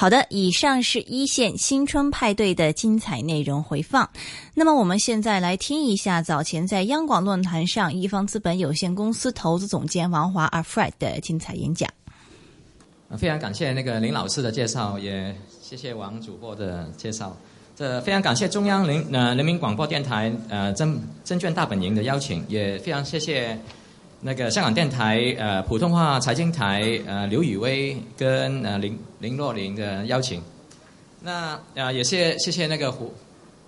好的，以上是一线新春派对的精彩内容回放。那么我们现在来听一下早前在央广论坛上，一方资本有限公司投资总监王华阿 Fred 的精彩演讲。非常感谢那个林老师的介绍，也谢谢王主播的介绍。这非常感谢中央人呃人民广播电台呃证证券大本营的邀请，也非常谢谢那个香港电台呃普通话财经台呃刘宇威跟呃林林若琳的邀请。那呃也谢谢谢那个胡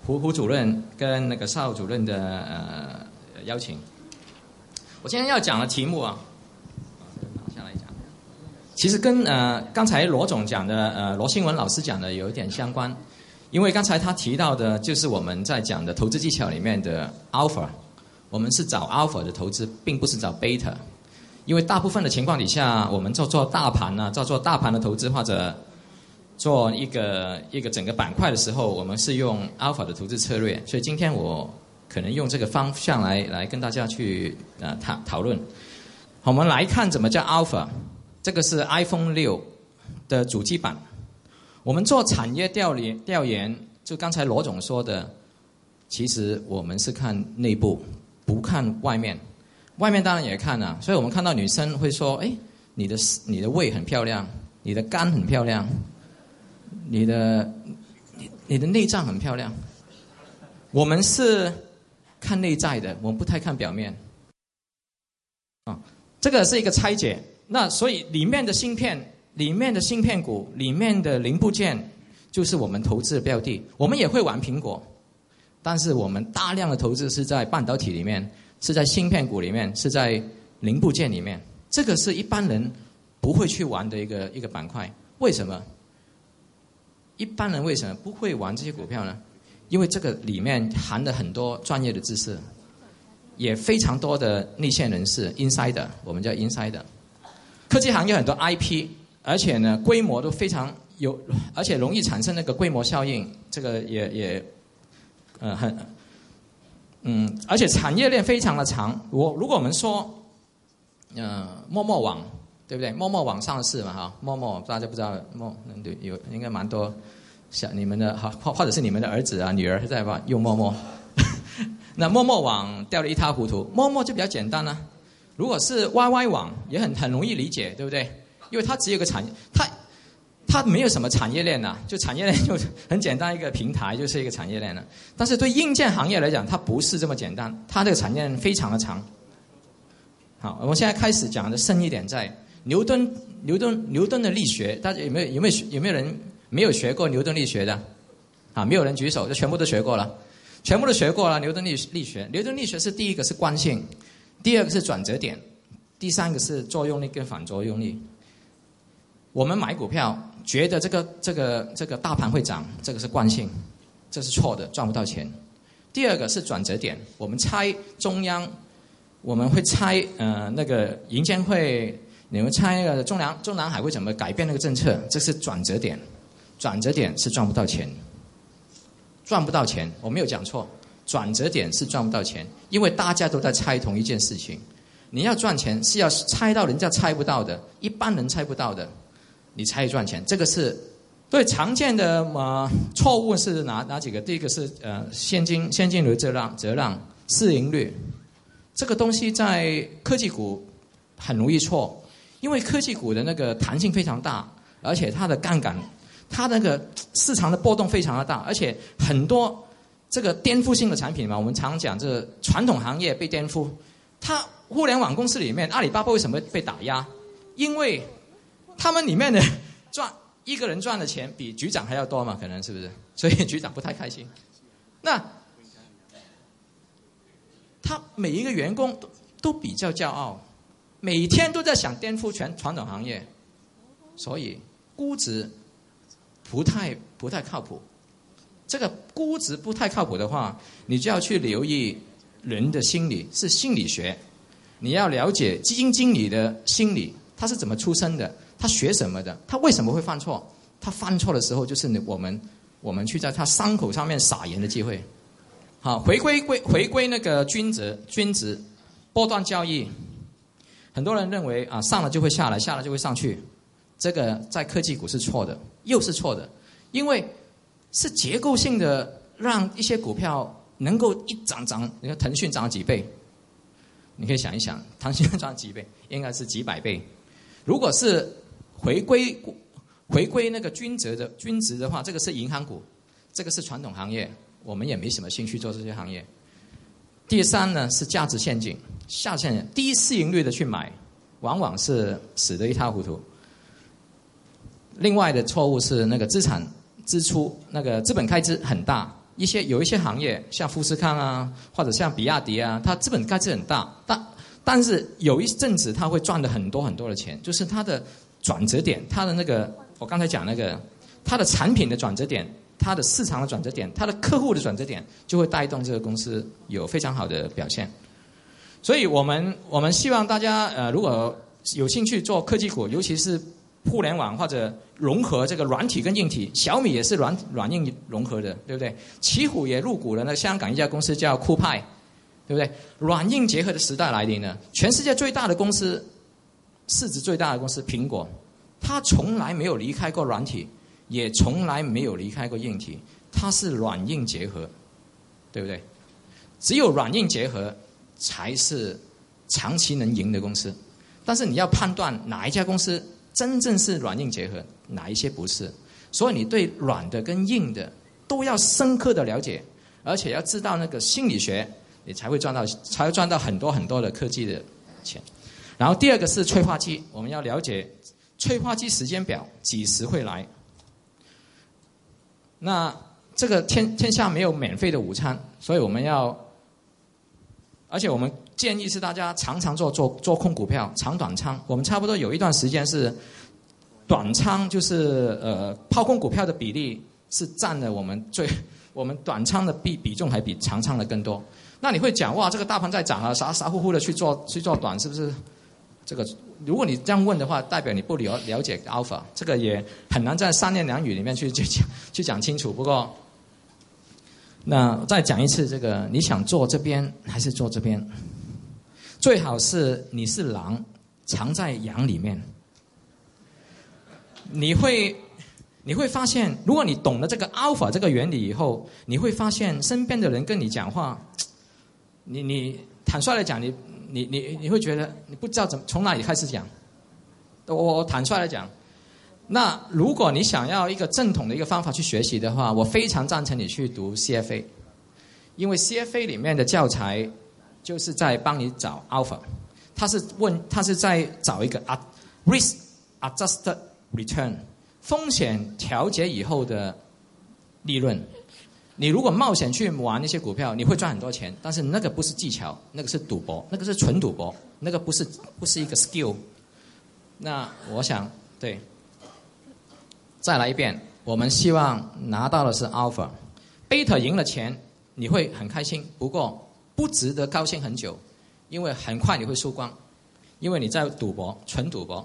胡胡主任跟那个邵主任的呃邀请。我今天要讲的题目啊，下来讲。其实跟呃刚才罗总讲的呃罗新文老师讲的有一点相关，因为刚才他提到的就是我们在讲的投资技巧里面的 alpha，我们是找 alpha 的投资，并不是找 beta，因为大部分的情况底下，我们做做大盘呢、做做大盘的投资或者做一个一个整个板块的时候，我们是用 alpha 的投资策略，所以今天我可能用这个方向来来跟大家去呃讨讨论。我们来看怎么叫 alpha。这个是 iPhone 六的主机板。我们做产业调研，调研就刚才罗总说的，其实我们是看内部，不看外面。外面当然也看啊，所以我们看到女生会说：“哎，你的你的胃很漂亮，你的肝很漂亮，你的你你的内脏很漂亮。”我们是看内在的，我们不太看表面。啊，这个是一个拆解。那所以里面的芯片、里面的芯片股、里面的零部件，就是我们投资的标的。我们也会玩苹果，但是我们大量的投资是在半导体里面，是在芯片股里面，是在零部件里面。这个是一般人不会去玩的一个一个板块。为什么？一般人为什么不会玩这些股票呢？因为这个里面含了很多专业的知识，也非常多的内线人士 （insider），我们叫 insider。科技行业很多 IP，而且呢规模都非常有，而且容易产生那个规模效应，这个也也，呃很，嗯，而且产业链非常的长。我如果我们说，呃，陌陌网对不对？陌陌网上市嘛哈，陌陌大家不知道，陌对有应该蛮多，像你们的哈或或者是你们的儿子啊女儿在吧用陌陌，那陌陌网掉的一塌糊涂，陌陌就比较简单了。如果是 YY 网也很很容易理解，对不对？因为它只有个产，它它没有什么产业链呐、就产业链就很简单一个平台就是一个产业链了。但是对硬件行业来讲，它不是这么简单，它这个产业链非常的长。好，我们现在开始讲的深一点，在牛顿牛顿牛顿的力学，大家有没有有没有有没有人没有学过牛顿力学的？啊，没有人举手，就全部都学过了，全部都学过了。牛顿力力学，牛顿力学是第一个是惯性。第二个是转折点，第三个是作用力跟反作用力。我们买股票觉得这个这个这个大盘会涨，这个是惯性，这是错的，赚不到钱。第二个是转折点，我们猜中央，我们会猜呃那个银监会，你们猜那个中南中南海会怎么改变那个政策，这是转折点，转折点是赚不到钱，赚不到钱，我没有讲错。转折点是赚不到钱，因为大家都在猜同一件事情。你要赚钱是要猜到人家猜不到的，一般人猜不到的，你才赚钱。这个是最常见的呃错误是哪哪几个？第一个是呃现金现金流折让折让市盈率，这个东西在科技股很容易错，因为科技股的那个弹性非常大，而且它的杠杆，它那个市场的波动非常的大，而且很多。这个颠覆性的产品嘛，我们常讲，这传统行业被颠覆。它互联网公司里面，阿里巴巴为什么被打压？因为他们里面的 赚一个人赚的钱比局长还要多嘛，可能是不是？所以局长不太开心。那他每一个员工都都比较骄傲，每天都在想颠覆全传统行业，所以估值不太不太靠谱。这个估值不太靠谱的话，你就要去留意人的心理，是心理学。你要了解基金经理的心理，他是怎么出生的，他学什么的，他为什么会犯错？他犯错的时候，就是我们我们去在他伤口上面撒盐的机会。好，回归归回归那个均值均值波段交易，很多人认为啊上了就会下来，下了就会上去，这个在科技股是错的，又是错的，因为是结构性的让一些股票能够一涨涨，你看腾讯涨几倍，你可以想一想，腾讯涨几倍，应该是几百倍。如果是回归回归那个均值的均值的话，这个是银行股，这个是传统行业，我们也没什么兴趣做这些行业。第三呢是价值陷阱，下线低市盈率的去买，往往是死得一塌糊涂。另外的错误是那个资产支出，那个资本开支很大，一些有一些行业像富士康啊，或者像比亚迪啊，它资本开支很大，但但是有一阵子它会赚的很多很多的钱，就是它的转折点，它的那个。我刚才讲那个，它的产品的转折点，它的市场的转折点，它的客户的转折点，就会带动这个公司有非常好的表现。所以我们我们希望大家呃，如果有兴趣做科技股，尤其是互联网或者融合这个软体跟硬体，小米也是软软硬融合的，对不对？奇虎也入股了那香港一家公司叫酷派，对不对？软硬结合的时代来临了，全世界最大的公司，市值最大的公司苹果。它从来没有离开过软体，也从来没有离开过硬体，它是软硬结合，对不对？只有软硬结合才是长期能赢的公司。但是你要判断哪一家公司真正是软硬结合，哪一些不是。所以你对软的跟硬的都要深刻的了解，而且要知道那个心理学，你才会赚到，才会赚到很多很多的科技的钱。然后第二个是催化剂，我们要了解。催化剂时间表几时会来？那这个天天下没有免费的午餐，所以我们要，而且我们建议是大家常常做做做空股票，长短仓。我们差不多有一段时间是短仓，就是呃抛空股票的比例是占了我们最 我们短仓的比比重还比长仓的更多。那你会讲哇，这个大盘在涨啊，傻傻乎乎的去做去做短，是不是？这个，如果你这样问的话，代表你不了了解 alpha，这个也很难在三言两语里面去去讲 去讲清楚。不过，那再讲一次，这个你想做这边还是做这边？最好是你是狼，藏在羊里面。你会你会发现，如果你懂了这个 alpha 这个原理以后，你会发现身边的人跟你讲话，你你坦率的讲你。你你你会觉得你不知道怎么从哪里开始讲，我我坦率来讲，那如果你想要一个正统的一个方法去学习的话，我非常赞成你去读 CFA，因为 CFA 里面的教材就是在帮你找 alpha，他是问他是在找一个啊 risk adjusted return 风险调节以后的利润。你如果冒险去玩那些股票，你会赚很多钱，但是那个不是技巧，那个是赌博，那个是纯赌博，那个不是不是一个 skill。那我想对，再来一遍，我们希望拿到的是 alpha，贝塔赢了钱，你会很开心，不过不值得高兴很久，因为很快你会输光，因为你在赌博，纯赌博，